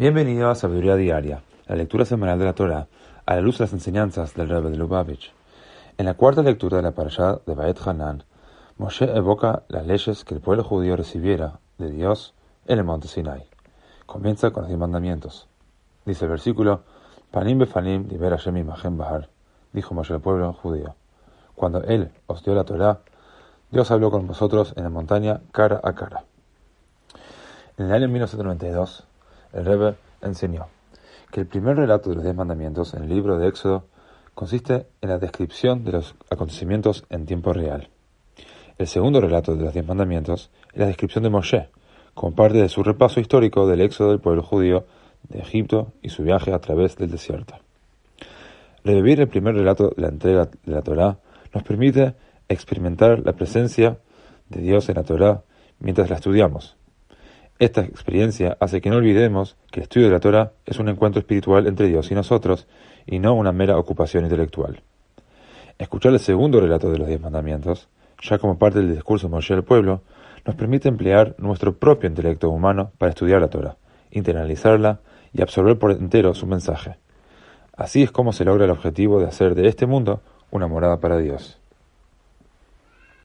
Bienvenido a Sabiduría Diaria, la lectura semanal de la Torah, a la luz de las enseñanzas del Rebbe de Lubavitch. En la cuarta lectura de la parashá de Baet Hanan, Moshe evoca las leyes que el pueblo judío recibiera de Dios en el monte Sinai. Comienza con los diez mandamientos. Dice el versículo, Panim befanim libera Hashem bahar, dijo Moshe al pueblo judío. Cuando él os dio la Torah, Dios habló con vosotros en la montaña cara a cara. En el año 1992, el Rebbe enseñó que el primer relato de los diez mandamientos en el libro de Éxodo consiste en la descripción de los acontecimientos en tiempo real. El segundo relato de los diez mandamientos es la descripción de Moshe, como parte de su repaso histórico del éxodo del pueblo judío de Egipto y su viaje a través del desierto. Revivir el primer relato de la entrega de la Torá nos permite experimentar la presencia de Dios en la Torá mientras la estudiamos, esta experiencia hace que no olvidemos que el estudio de la Torah es un encuentro espiritual entre Dios y nosotros, y no una mera ocupación intelectual. Escuchar el segundo relato de los diez mandamientos, ya como parte del discurso de Moshe al pueblo, nos permite emplear nuestro propio intelecto humano para estudiar la Torah, internalizarla y absorber por entero su mensaje. Así es como se logra el objetivo de hacer de este mundo una morada para Dios.